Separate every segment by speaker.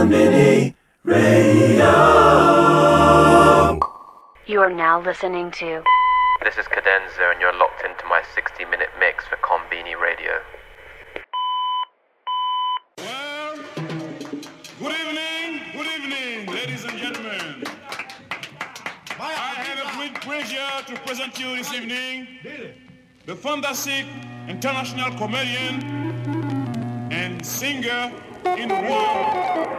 Speaker 1: Konbini Radio.
Speaker 2: You are now listening to
Speaker 3: This is Cadenza, and you're locked into my 60 minute mix for Konbini Radio.
Speaker 4: Well, good evening, good evening, ladies and gentlemen. I have a great pleasure to present you this evening the fantastic international comedian and singer in the world.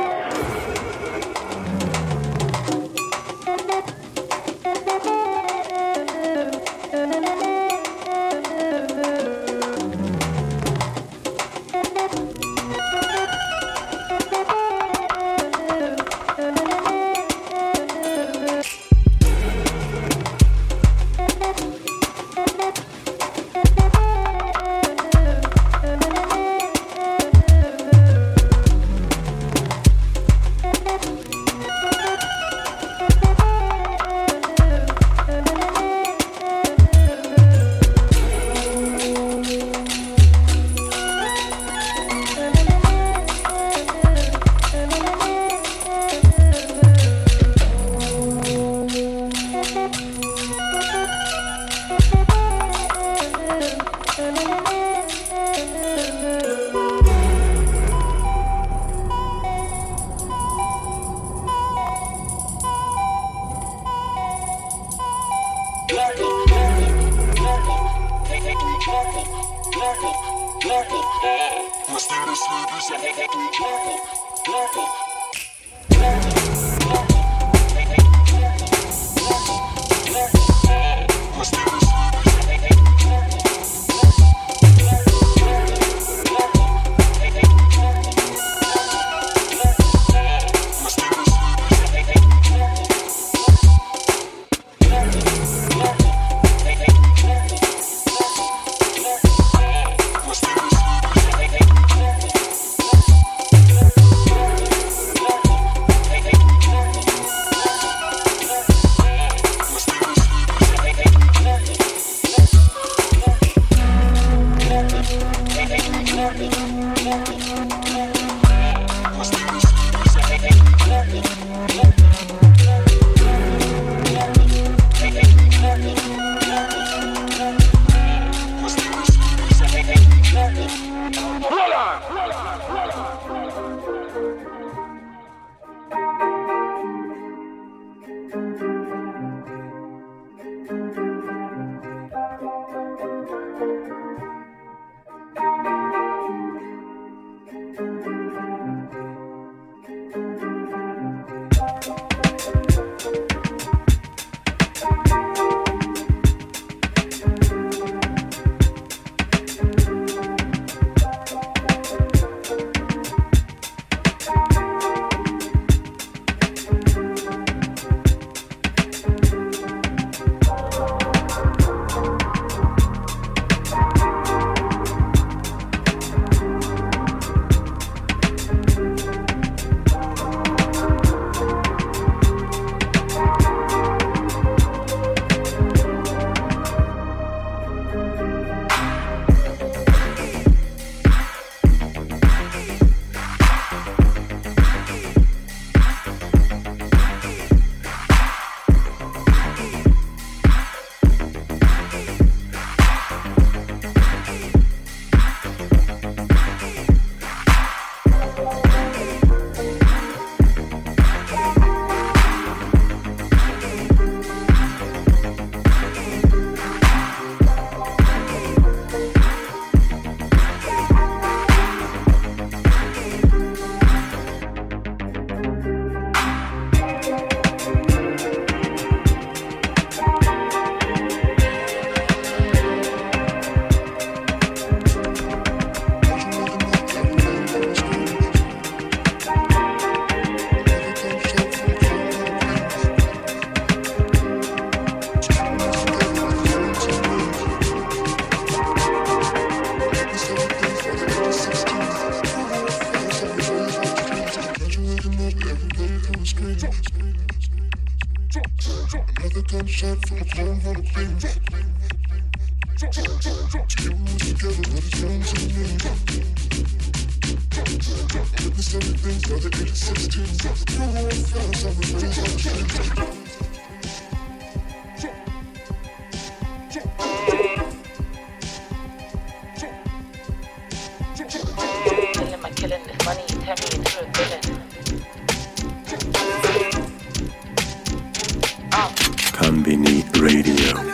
Speaker 1: Konbini Radio.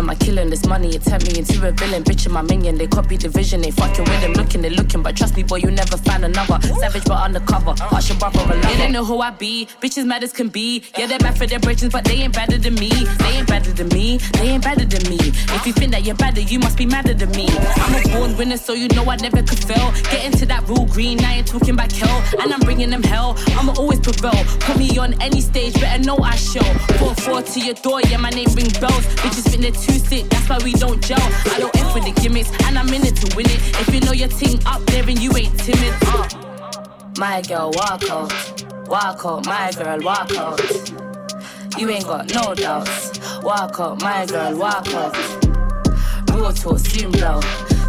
Speaker 5: Killing my killing this money, it turned me into a villain. Bitch in my minion, they copy the vision, they fucking with them. Looking, they looking, but trust me, boy, you never find another. Savage but undercover, hush your brother a lover. They don't know who I be, bitches mad as can be. Yeah, they're bad for their bridges, but they ain't better than me. They ain't better than me, they ain't better than me. If you think that you're better, you must be madder than me. I'm a born winner, so you know I never could fail. Get into that rule green, I ain't talking about hell. And I'm bringing them hell, I'ma always prevail. Put me on any stage, better know I show. 4-4 to your door, yeah, my name ring bells. Bitches think they're too sick, that's why we don't gel. I don't F with the gimmicks, and I'm in it to win it. If you know your team up there and you ain't timid, uh. My girl, walk out, walk out, my girl, walk out. You ain't got no doubts. Walk out, my girl, walk out. Real talk, soon blow,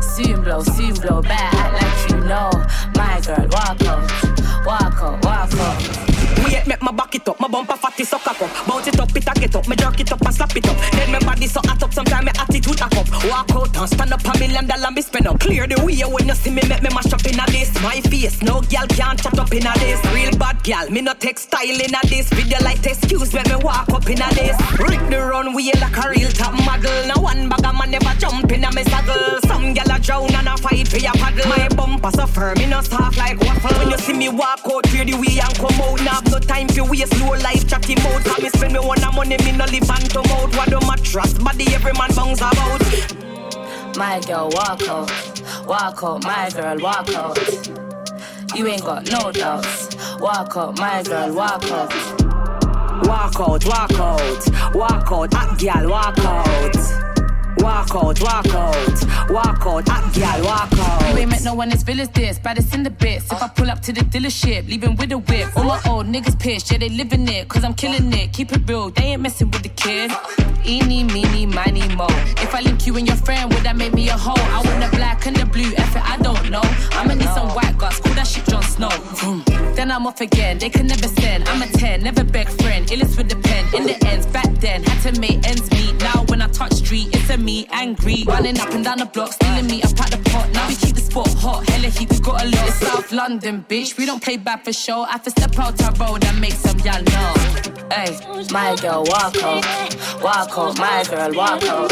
Speaker 5: soon blow, soon blow. Better act like you know. My girl, walk out, walk out, walk out.
Speaker 6: Wait, make my back it up, my bumper fatty so cock up. Bounce it up, it a get up, me jerk it up and slap it up. Then my body so hot up, sometimes my attitude hack up. Walk out and stand up a million dollar me spend up. Clear the way when you see me, make me mash up in a this. My face, no girl can't chat up in a this. Real bad girl, me no take style in a this. Video like excuse when me walk up in a this. Rick the runway like a real top model. No one bag a man never jump in a me saddle. Some girl a drown and a fight for your paddle. My bumper so firm, me no soft like waffle. When you see me walk out, clear the way and come out. Now no time for waste, low life chatty mode. Cause me spend me one a money, me no live and to mouth. What do my trust body, every man bounce about.
Speaker 5: My girl, walk out, walk out, my girl, walk out. You ain't got no doubts. Walk out, my girl, walk out.
Speaker 6: Walk out, walk out, walk out, hot girl, walk out. Walk out, walk out, walk out, hot girl, walk out.
Speaker 5: You ain't met no one as real as this, baddest in the bits. If I pull up to the dealership, leaving with a whip. All my old niggas pissed, yeah, they living it, cause I'm killing it. Keep it real, they ain't messing with the kid. Eeny, meeny, miny, mo. If I link you and your friend, would that make me a hoe? I want the black and the blue, it, I don't know. I'ma need some white guts, call that shit Jon Snow. Vroom. Then I'm off again, they can never send. I'm a 10, never beg friend, illest with the pen. In the ends, back then, had to make ends meet. Now when I touch street, it's a me angry. Running up and down the block, stealing me up at the pot. Now we keep the spot hot, hella heat, we got a lot. It's South London, bitch, we don't play bad for show. I have to step out our road and make some y'all know. Hey, my girl, walk out, walk out, my girl, walk out.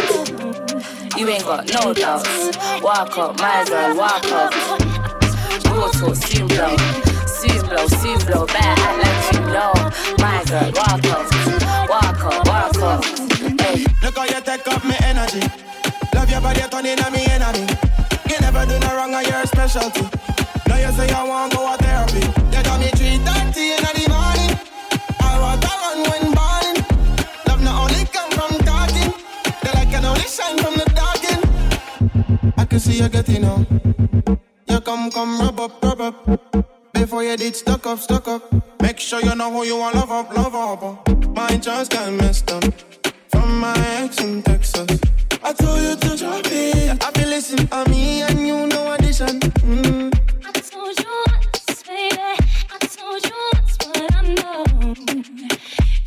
Speaker 5: You ain't got no doubts. Walk out, my girl, walk out. Go to soon blow, soon blow, soon blow. Better act like you know. My girl, walk out, walk out, walk out.
Speaker 7: Look how you take up my energy. Love your body, turn in on me enemy. You never do no wrong on your specialty. Now you say you want go a therapy. You got me 3.30 in the morning. I want to run when balling. Love not only come from talking. The light can only shine from the dark I can see you getting on. You come, come, rub up, rub up. Before you did stuck up, stuck up. Make sure you know who you want, love up, love up. My just got messed up. From my ex in Texas. I told you to drop it. I feel listen to me and you know addition. Mm.
Speaker 8: I told you once, baby. I told you once what I know.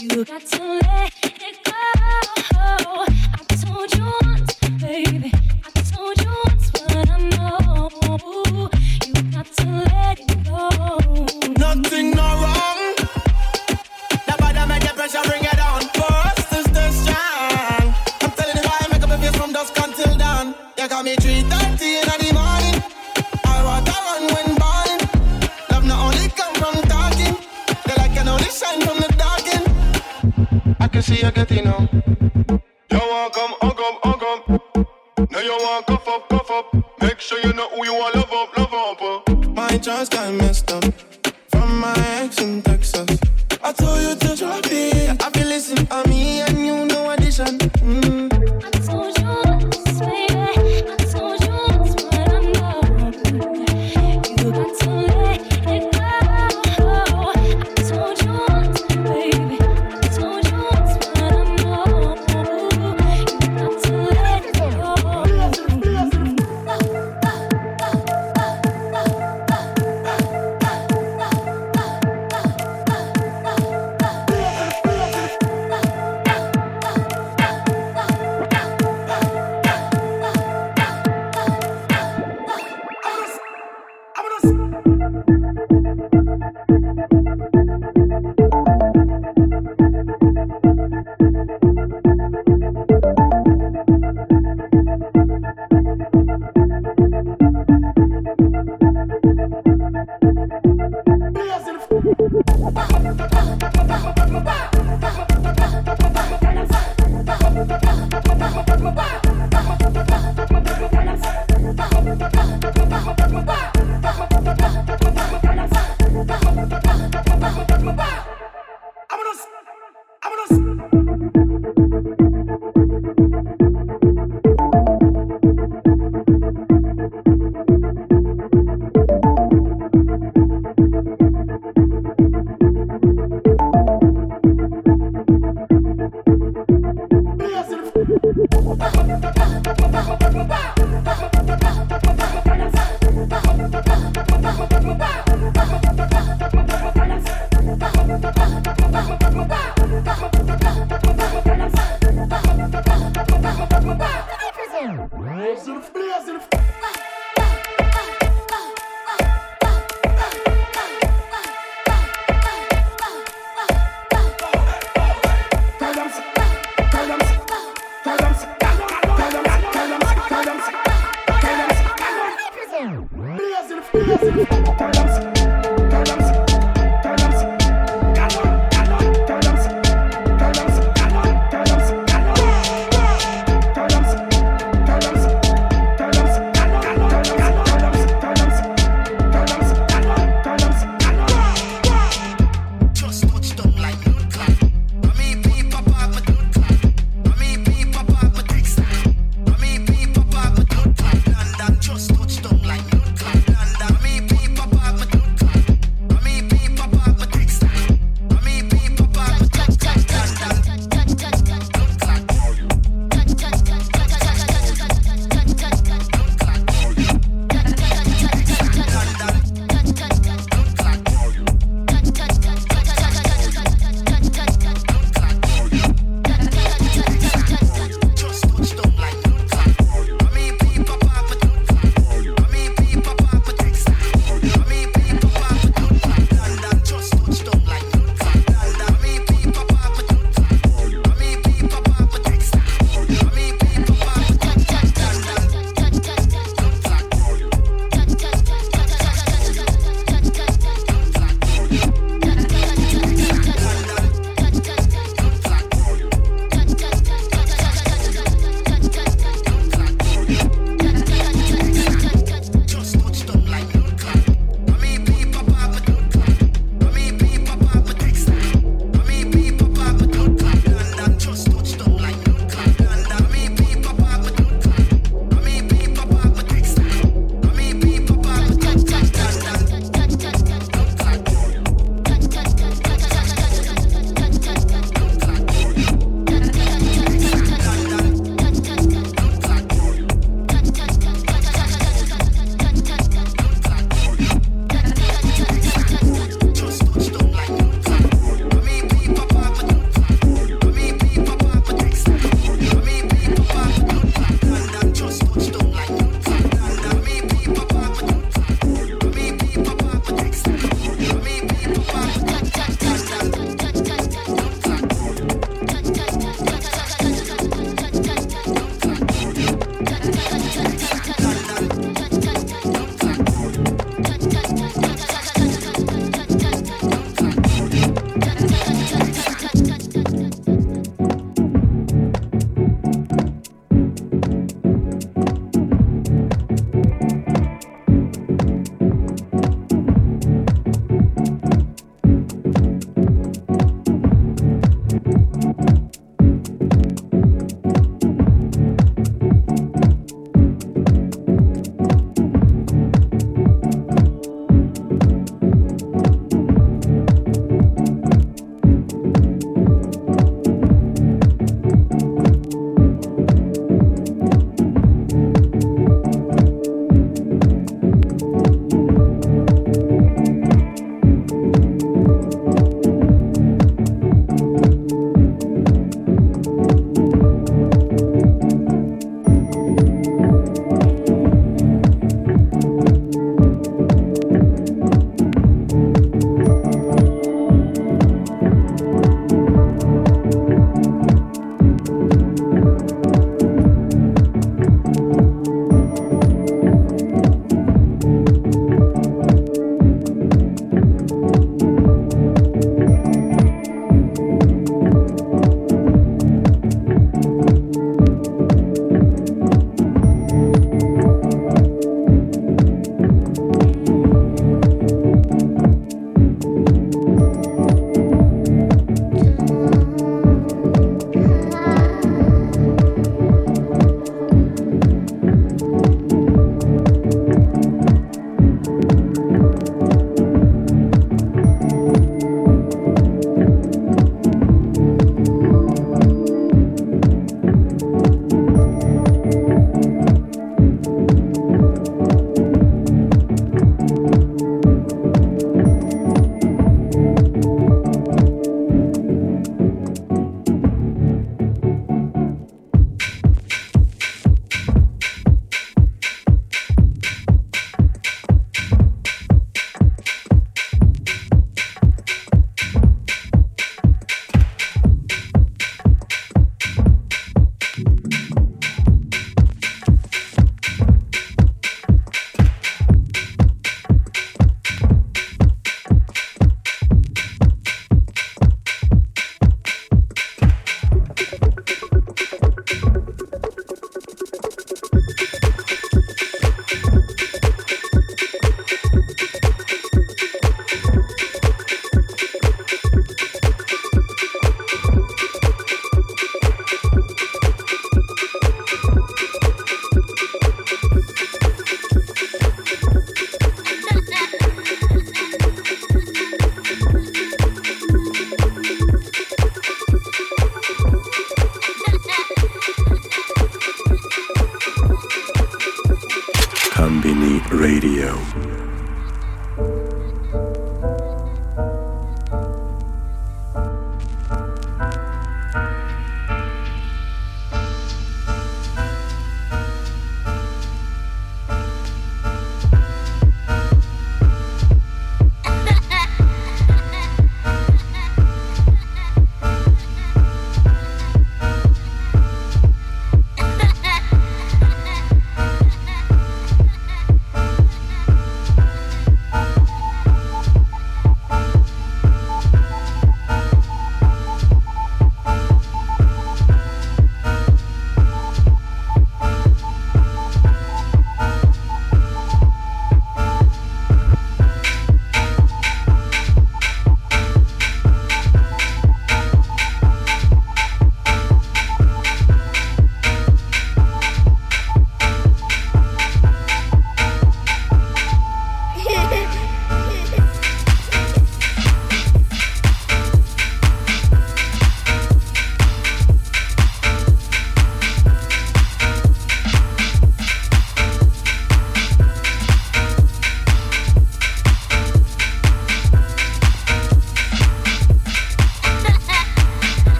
Speaker 8: You got to let it go.
Speaker 7: Yes,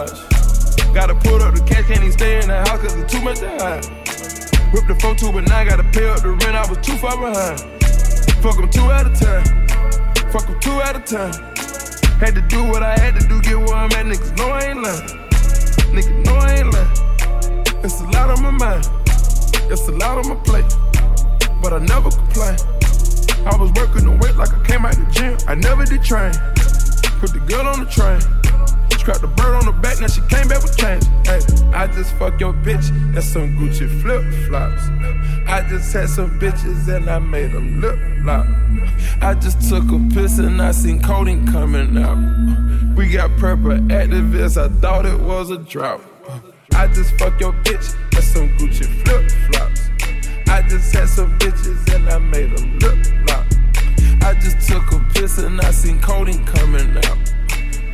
Speaker 9: menage. Gotta pull up the cash, can't even stay in the house cause it's too much to hide. Whip the phone too, but now I gotta pay up the rent, I was too far behind. Fuck them two at a time. Fuck them two at a time. Had to do what I had to do, get where I'm at. Niggas know I ain't lying. Niggas know I ain't lying. It's a lot on my mind. It's a lot on my plate. But I never complain. I was working the weight like I came out the gym. I never did train. Put the girl on the train. Bird on the back, now she came back with change. Hey, I just fuck your bitch and some Gucci flip flops. I just had some bitches and I made them lip lock. I just took a piss and I seen codeine coming out. We got prepper Actavis, I thought it was a drought. I just fuck your bitch and some Gucci flip flops. I just had some bitches and I made them lip lock. I just took a piss and I seen codeine coming out.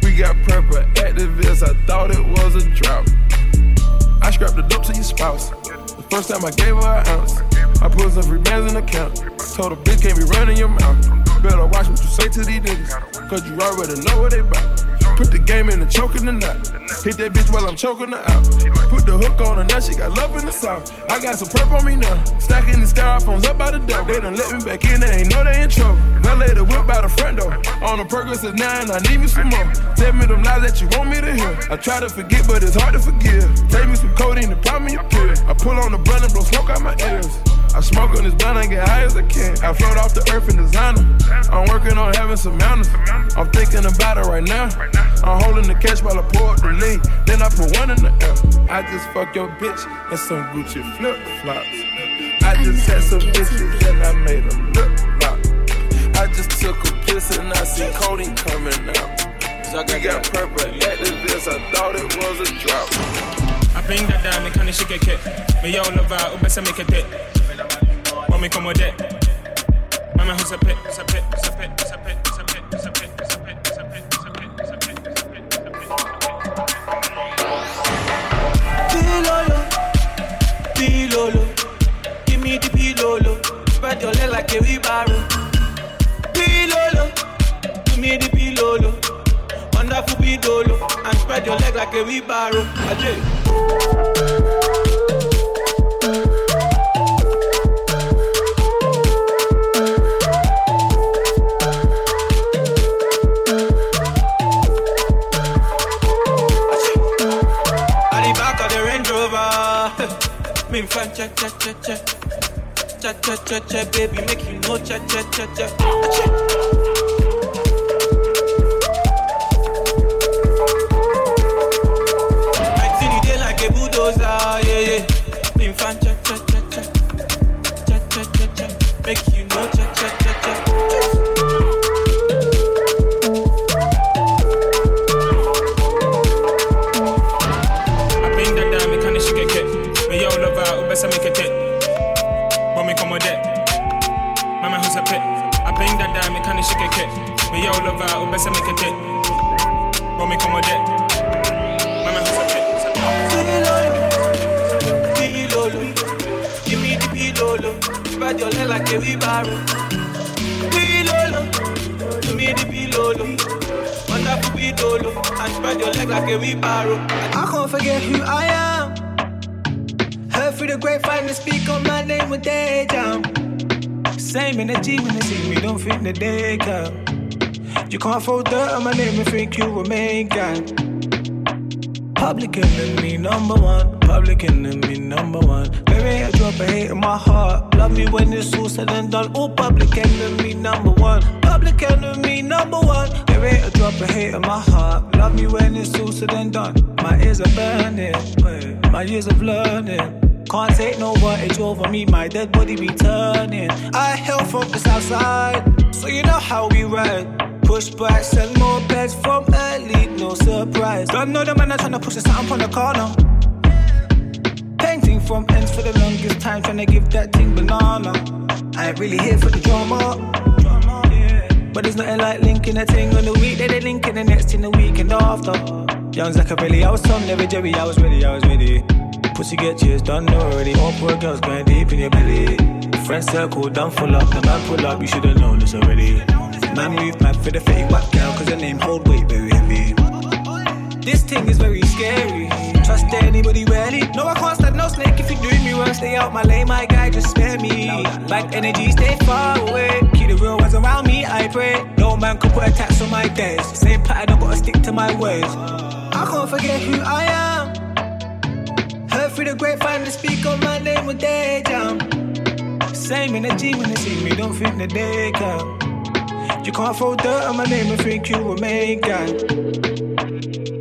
Speaker 9: We got purple Actavis, I thought it was a drought. I scrapped the dope to your spouse. The first time I gave her an ounce. I put some free bands in the account. Told her bitch can't be running your mouth. Better watch what you say to these niggas. Cause you already know what they bout. Put the game in and choking the knot. Hit that bitch while I'm choking her out. Put the hook on her, now she got love in the south. I got some perp on me now. Stacking the styrofoams up by the door. They done let me back in, they ain't know they in trouble. Now lay the whip by the front door. On the progress is nine, I need me some more. Tell me them lies that you want me to hear. I try to forget, but it's hard to forgive. Take me some codeine and pop me a pill. I pull on the blunt and blow smoke out my ears. I smoke on this blunt and get high as I can. I float off the earth in designer. I'm working on having some manners. I'm thinking about it right now. I'm holding the cash while I pour up the lean. Then I put one in the air. I just fuck your bitch and some Gucci flip flops. I just had some bitches and I made them lip lock. I just took a piss and I see codeine coming out. We got purple Actavis, I thought it was a drought.
Speaker 10: I bring that down, me can't shake it. Me yo love out, ube se make it pit. When me come with it. Mama, a a a a a a a a who's a pit, who's a pit, who's a pit, who's a pit.
Speaker 11: Pilolo, pilolo, give me the pilolo. Spread your leg like a wheelbarrow. Pilolo, give me the pilolo. Wonderful pilolo, and spread your leg like a wheelbarrow. Ajay check, check, check, check, baby, make you know,
Speaker 10: check, check, check, check. Ube se make it pit. When me come a a.
Speaker 11: Pilolo, give me the pilolo. Spread your leg like a wheelbarrow. Pilolo, give me the pilolo. Wonderful pilolo, and spread your leg like a wheelbarrow.
Speaker 12: I can't forget who I am. Heard through the grapevine to speak on my name when they jam. Same energy when they see me, don't think that they can. You can't throw dirt on my name and think you a main guy. Public enemy number one, public enemy number one. Ain't a drop of hate in my heart. Love me when it's all said and done. Oh, public enemy number one, public enemy number one. Ain't a drop of hate in my heart. Love me when it's all said and done. My ears are burning, my years of learning. Can't take no voltage over me, my dead body be turning. I hail from the south side, so you know how we ride. Push back, sell more beds from early, no surprise. Done know the man that's trying to push a something on the corner. Painting from ends for the longest time, trying to give that thing banana. I ain't really here for the drama. But there's nothing like linking a thing on the week, then they linking the next in the weekend after. Young Zachabelli, I was Tom, never Jerry, I was ready, I was ready. Pussy get cheers, done know already. All poor girls going deep in your belly. Friend circle, done full up, the man pull up, you should've known this already. Man move mad for the fitty whack girl, cause name hold weight very heavy. This thing is very scary. Trust anybody really? No, I can't stand no snake if you doing me wrong. Stay out my lane, my guy, just spare me. Back energy, stay far away. Keep the real ones around me, I pray. No man could put a tax on my days. Same pattern, I gotta stick to my ways. I can't forget who I am. Heard through the grapevine to speak on my name with day jam. Same energy when they see me, don't think that they can. You can't throw dirt on my name and think you were made gang.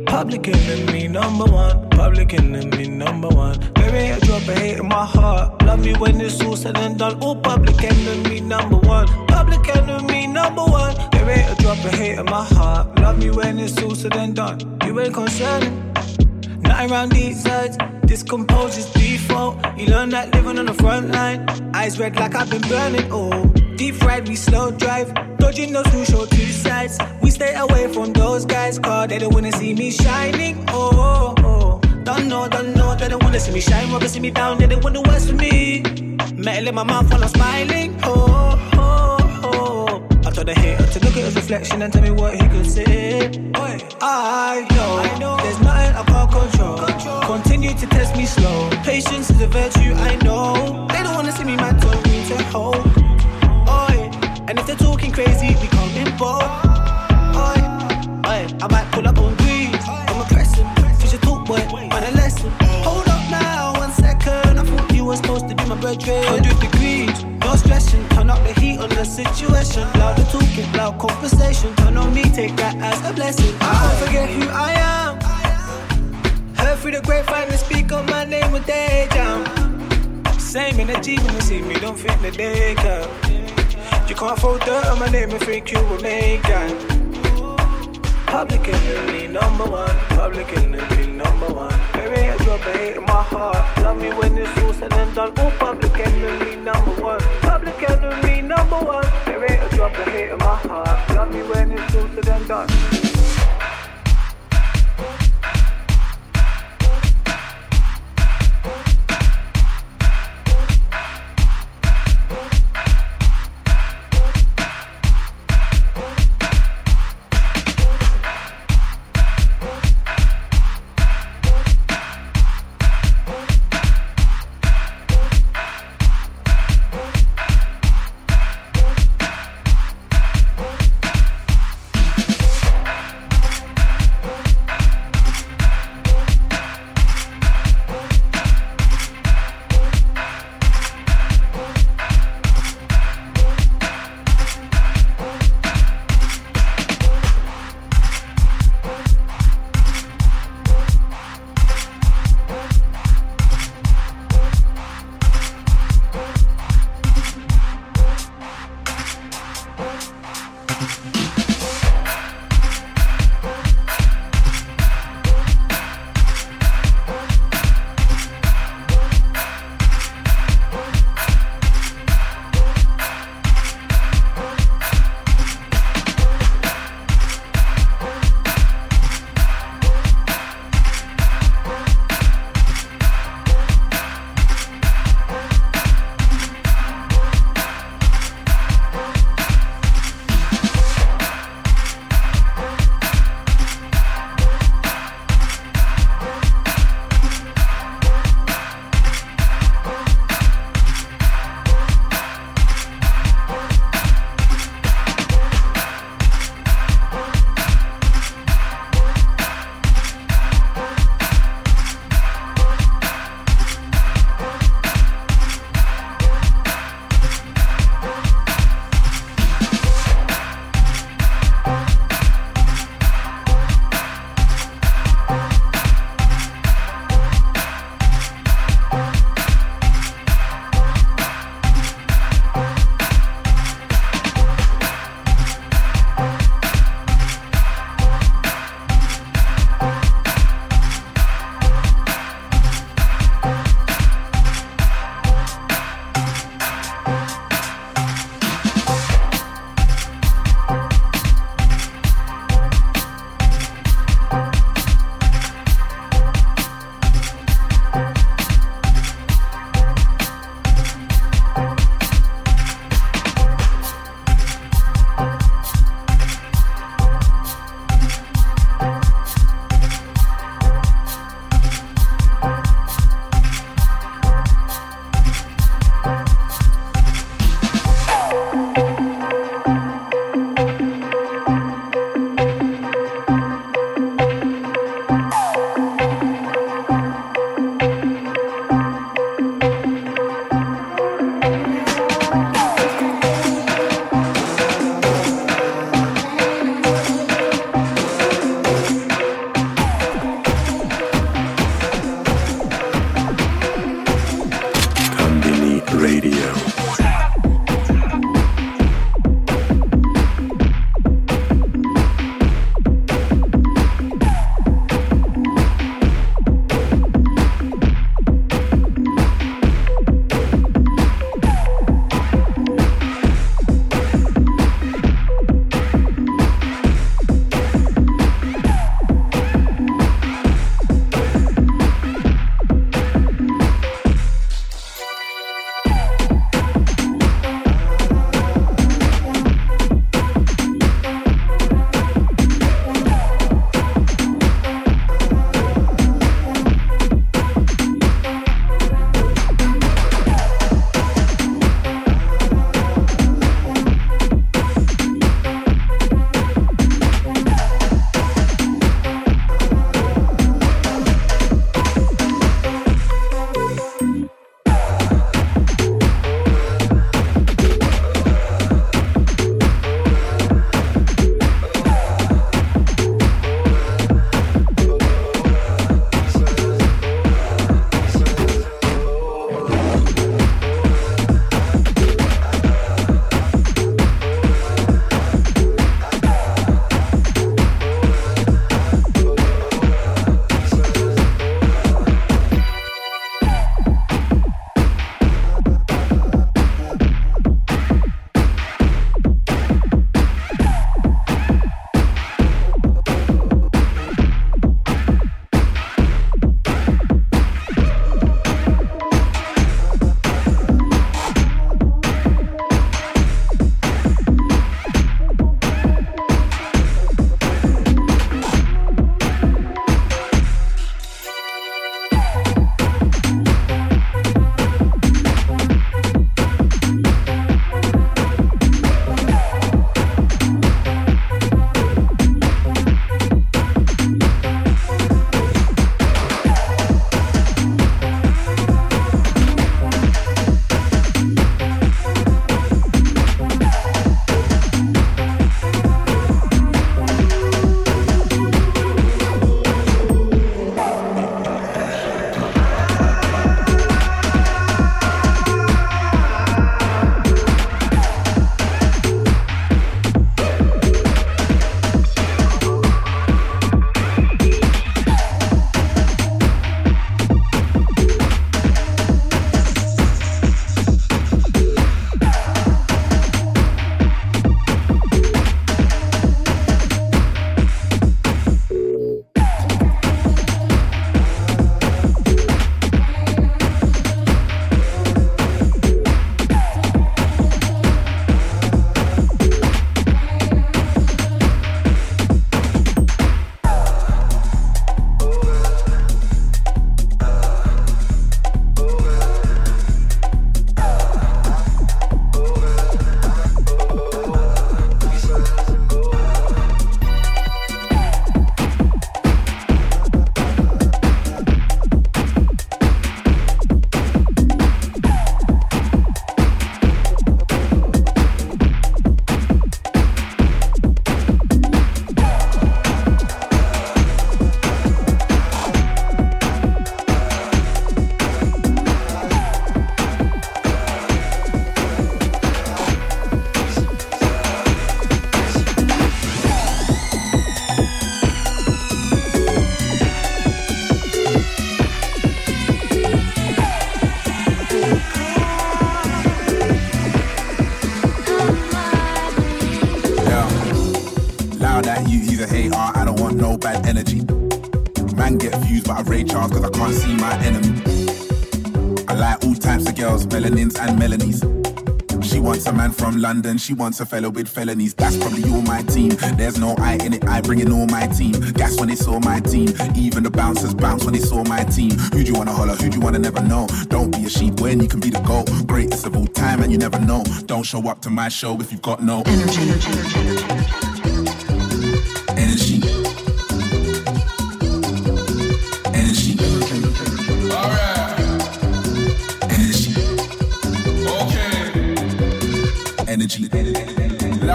Speaker 12: Public enemy number one. Public enemy number one. There ain't a drop of hate in my heart. Love me when it's all said and done. All public enemy number one. Public enemy number one. There ain't a drop of hate in my heart. Love me when it's all said and done. You ain't concerned. Nothing around these sides. This composure's default. You learn that living on the front line. Eyes red like I've been burning. Oh, deep fried, we slow drive. Dodging those who show two sides. We stay away from those guys, cause they don't wanna see me shining. Oh, oh, oh. Don't know, don't know, they don't wanna see me shine. Rather see me down, they don't want the worst for me. Metal in my mouth while I'm smiling. Oh, oh, oh. I told the hater to look at his reflection and tell me what he could say. I know, I know. there's nothing I can't control. Continue to test me slow. Patience is a virtue, I know. They don't wanna see me mad, told me to hold. If they're talking crazy, we can't be bold. Oi, oi, I might pull up on greed. I'm a teach a talk boy, on a lesson. Hold up now, one second. I thought you were supposed to be my brethren. 100 degrees, no stressing. Turn up the heat on the situation. Louder talking, loud conversation. Turn on me, take that as a blessing. I can't forget who I am. Heard through the grapevine to speak on my name with day jam. Same energy when you see me, don't think that they can. You can't throw dirt on my name and think you were made gang. Public enemy number one, public enemy number one. Ain't a drop of hate in my heart. Love me when it's all said and done. Oh, public enemy number one, public enemy number one. Ain't a drop of hate in my heart. Love me when it's all said and done.
Speaker 13: Energy. Man get views, but I rage hard cause I can't see my enemy. I like all types of girls, melanins and melanies. She wants a man from London, she wants a fellow with felonies. That's probably all my team. There's no I in it, I bring in all my team. Gas when they saw my team. Even the bouncers bounce when they saw my team. Who do you wanna holler? Who do you wanna never know? Don't be a sheep when you can be the goat. Greatest of all time and you never know. Don't show up to my show if you've got no energy. Energy.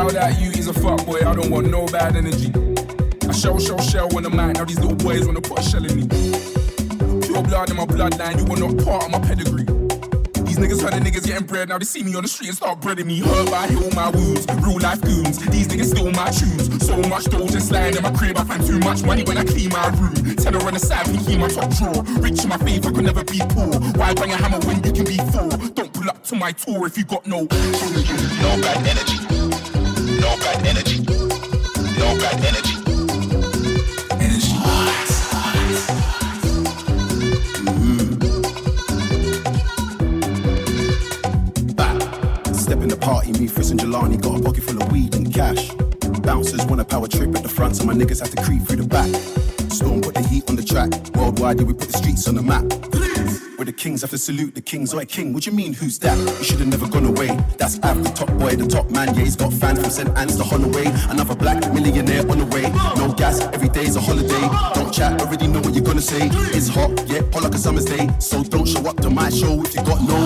Speaker 14: Loud at you, he's a fuckboy. I don't want no bad energy. I shell, shell, shell on the mic. Now these little boys wanna put a shell in me. Pure blood in my bloodline. You are not part of my pedigree. These niggas heard the niggas getting bread. Now they see me on the street and start breading me. Hurt, I heal my wounds. Real life goons. These niggas steal my tunes. So much dough just lying in my crib. I find too much money when I clean my room. Tell her on the side, pinky in my top drawer. Rich in my I could never be poor. Why bang a hammer when you can be four? Don't pull up to my tour if you got no.
Speaker 13: No bad energy. No bad energy. No bad energy. Energy. Mm-hmm.
Speaker 8: Step in the party, me, Fritz and Jelani got a pocket full of weed and cash. Bouncers want a power trip at the front, so my niggas have to creep through the back. Storm put the heat on the track. Worldwide, yeah, we put the streets on the map. Where the kings have to salute the kings. Oi, king, what you mean, who's that? You should have never gone away. That's Av, the top boy, the top man. Yeah, he's got fans from St. Anne's to Holloway. Another black millionaire on the way. No gas, every day's a holiday. Don't chat, already know what you're gonna say. It's hot, yeah, hot like a summer's day. So don't show up to my show if you got no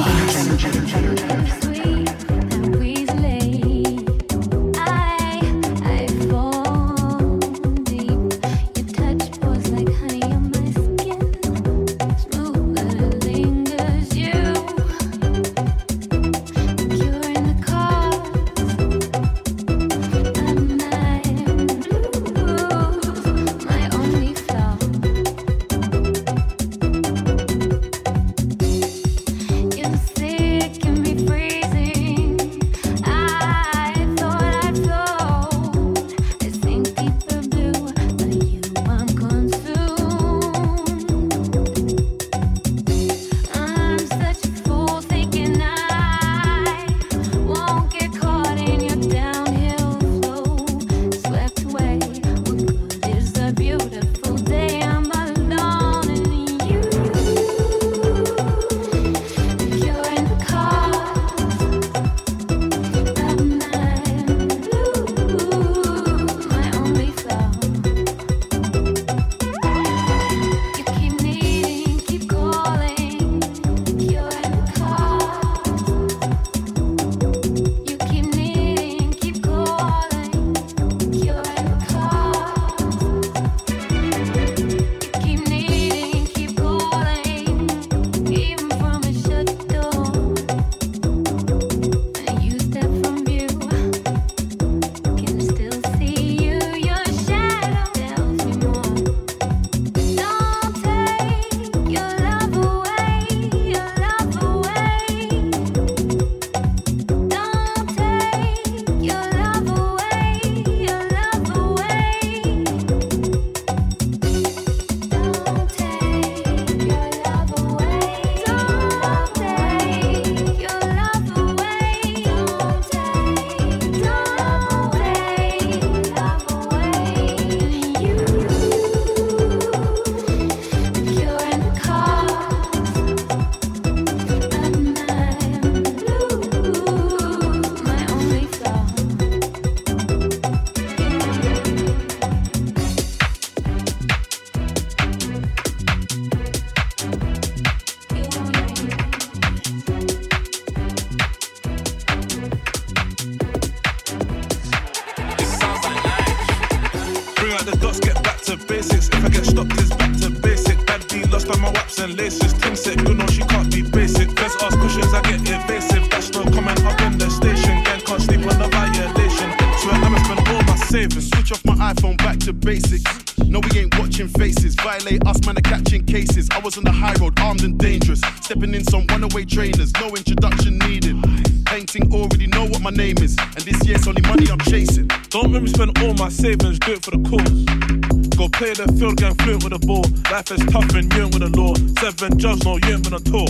Speaker 15: is
Speaker 16: tough and you ain't with the law. Seven jobs, no, you ain't been on tour.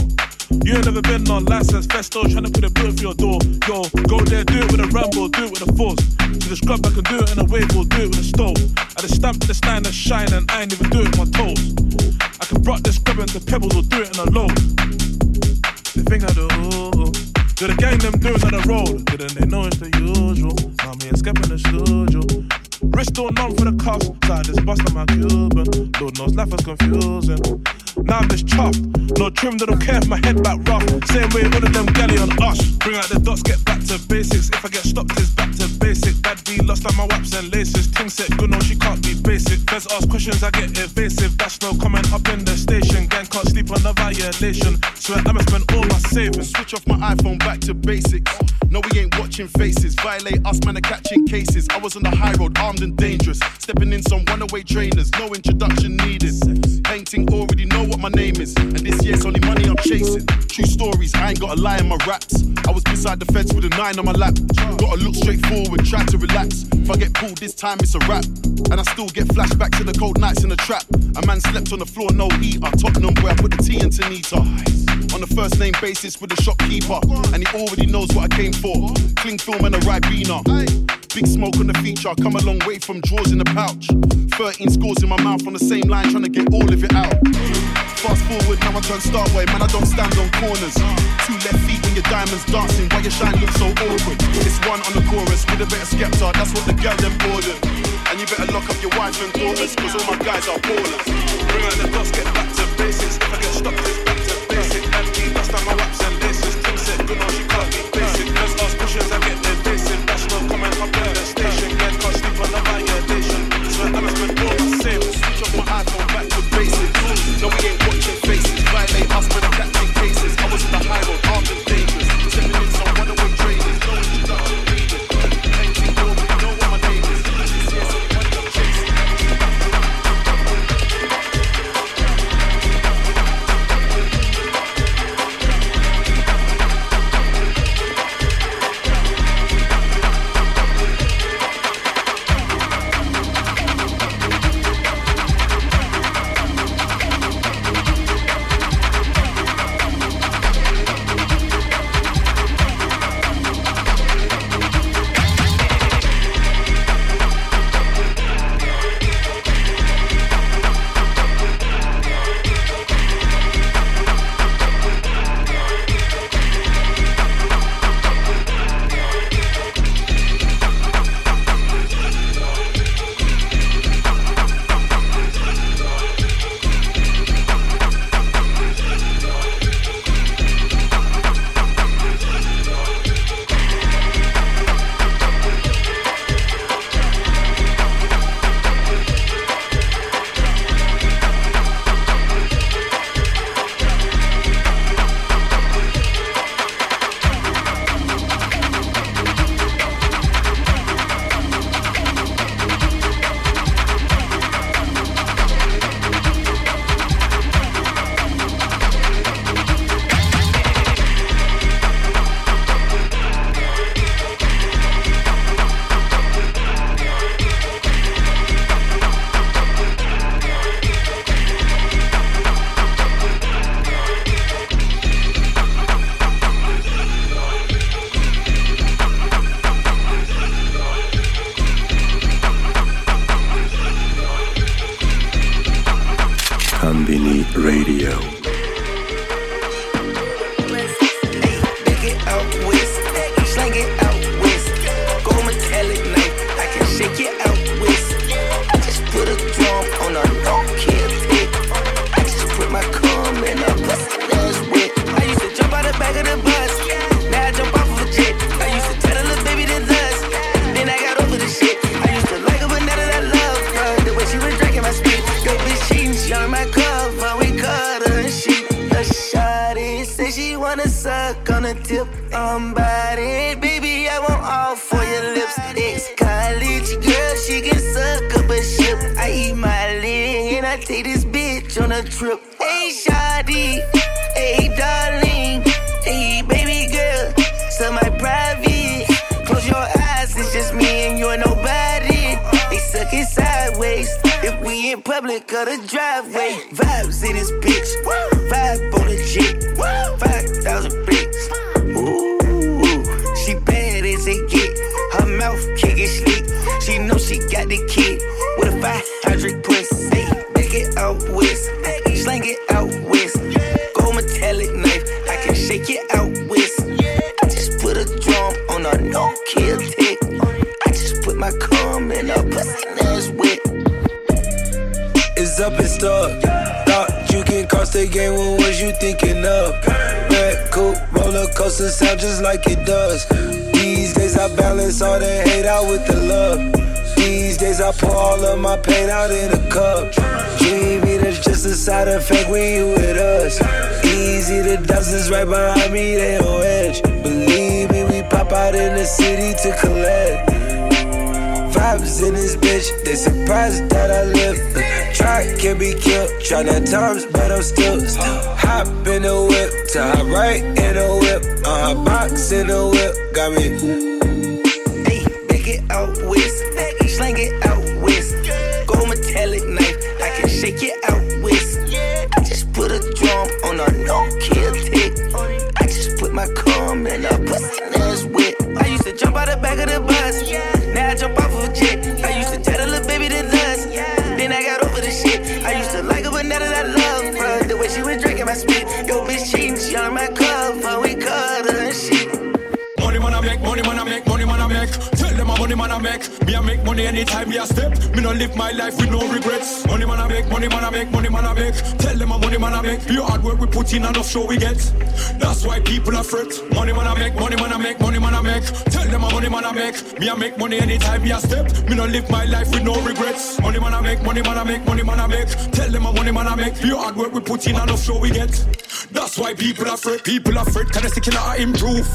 Speaker 16: You ain't never been on license, festo, trying to put a bill for your door. Yo, go there, do it with a ramble, do it with a force. To the scrub, I can do it in a wave, or do it with a stove. I just stamp the stand and shine, and I ain't even do it with my toes. I can rock this scrub into pebbles, or do it in a low. The thing I do, do the gang them do it on the road. Didn't they know it's the usual? Now me and Skep in the studio. Wrist all numb for the cuffs, so I just bust on my Cuban. Lord knows life was confusing. Now I'm just chuffed. No trim, they don't care if my head back rough. Same way all of them galley on us. Bring out the dots, get back to basics. If I get stopped, it's back to basic. Bad B lost on my waps and laces. Ting set good, no, she can't be basic. Feds ask questions, I get evasive. That's no comment up in the station. Gang can't sleep on the violation. Swear I'ma spend all my savings.
Speaker 17: Switch off my iPhone back to basics. No, we ain't watching faces. Violate us, man, are catching cases. I was on the high road, armed and dangerous. Stepping in some runaway trainers, no introduction needed. Painting already know what my name is. And this year's only money I'm chasing. True stories, I ain't got a lie in my raps. I was beside the fence with a nine on my lap. Gotta look straight forward, try to relax. If I get pulled this time, it's a wrap. And I still get flashbacks to the cold nights in the trap. A man slept on the floor, no heater. Tottenham where I put the tea into Nita. On the first name basis with the shopkeeper. And he already knows what I came for. Cling film and a Ribena. Big smoke on the feature, I come a long way from drawers in the pouch. 13 scores in my mouth on the same line, trying to get all of it out. Fast forward, now I turn start way, man, I don't stand on corners. Two left feet when your diamonds dancing, why your shine looks so awkward. It's one on the chorus with a bit of skepta, that's what the girl them ordered. And you better lock up your wife and daughters, cause all my guys are ballers. Bring out the dots, get back to basics. If I get stopped, it's back to basic. And lost on my waps and laces. Tim said, good
Speaker 18: cum in a pussy that's wet. It's
Speaker 19: up and stuck. Thought you can cross the game, what was you thinking of? Red coupe, roller coaster sound just like it does. These days I balance all the hate out with the love. These days I pour all of my pain out in a cup. Dreamy, that's just a side effect when you with us. Easy, the dozens right behind me, they on edge. Believe me, we pop out in the city to collect. Vibes in this bitch, they surprised that I live. Try can be killed, try that times, but I'm still, still hop in the whip, to hop right in the whip, uh, box in the whip, got me.
Speaker 20: Money anytime me a step. Me no live my life with no regrets. Money man I make, money man I make, money man I make. Tell them a money man I make. The hard work we put in enough show we get. That's why people are fret. Money man I make, money man I make, money man I make. Tell them a money man I make. Me I make money anytime me a step. Me no live my life with no regrets. Money man I make, money man I make, money man I make. Tell them a money man I make. The hard work we put in enough show we get. That's why people are fret. People are fret. Can I see killer I improve?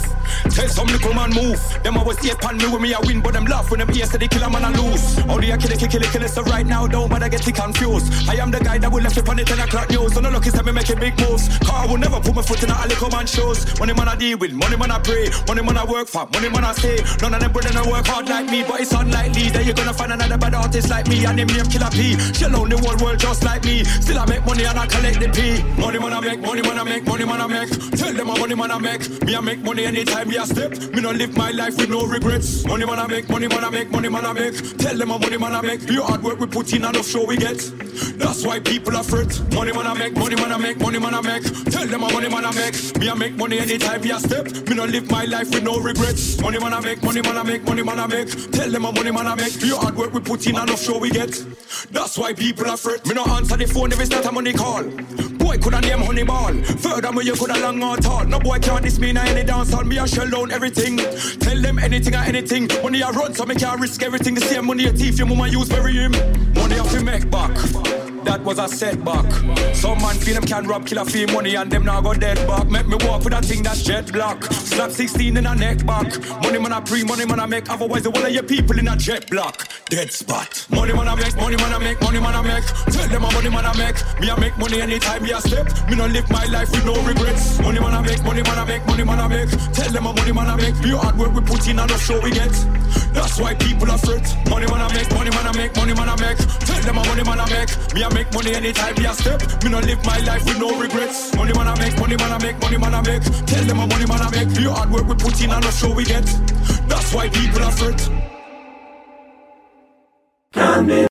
Speaker 20: Tell some little man move. Them I was here pan me when me I win, but them laugh when them hear say kill killer man I lose. Only I kill kill kill it. So right now, don't bother get confused. I am the guy that will left it on the 10 o'clock news. So no lucky say me making big moves. Car I will never put my foot in a little man shows. Money man I deal with, money man I pray, money man I work for, money man I stay. None of them brethren I work hard like me, but it's unlikely that you're gonna find another bad artist like me. And name name Killa P. Shell on the whole world just like me. Still I make money and I collect the P. Money man I make, money man I make, money man I make. Tell them a money man I make. Me I make money anytime me I step. Me no live my life with no regrets. Money man I make, money man I make, money man I make. Tell them a money man I make. The hard work we put in enough show we get. That's why people are fret. Money man I make, money man I make, money man I make. Tell them a money man I make. Me I make money anytime me I step. Me no live my life with no regrets. Money man I make, money man I make, money man I make. Tell them a money man I make. The hard work we put in enough show we get. That's why people are fret. Me no answer the phone if it's not a money call. Boy coulda name honey ball. Furthermore you coulda long or tall. No boy can't diss me in any dance hall. Me I shell down everything. Tell them anything or anything. Money I run so me can't risk everything. The same money your teeth your mama use bury him. Money I fi make back. That was a setback. Some man feel them can rob killer fee money and them now go dead back. Make me walk with a thing that's jet black. Slap 16 in a neck back. Money man I pre, money man I make. Otherwise the one of your people in a jet black. Dead spot. Money man I make, money man I make, money man I make. Tell them a money man I make. Me I make money anytime me I step. Me no live my life with no regrets. Money man I make, money man I make, money man I make. Tell them a money man I make. The hard work we put in and the show we get. That's why people are fret. Money man I make, money man I make, money man I make. Tell them a money man I make. Me I make money anytime me I step. Me no live my life with no regrets. Money man I make, money man I make, money man I make. Tell them a money man I make. The hard work we put in and the show we get. That's why people are fret.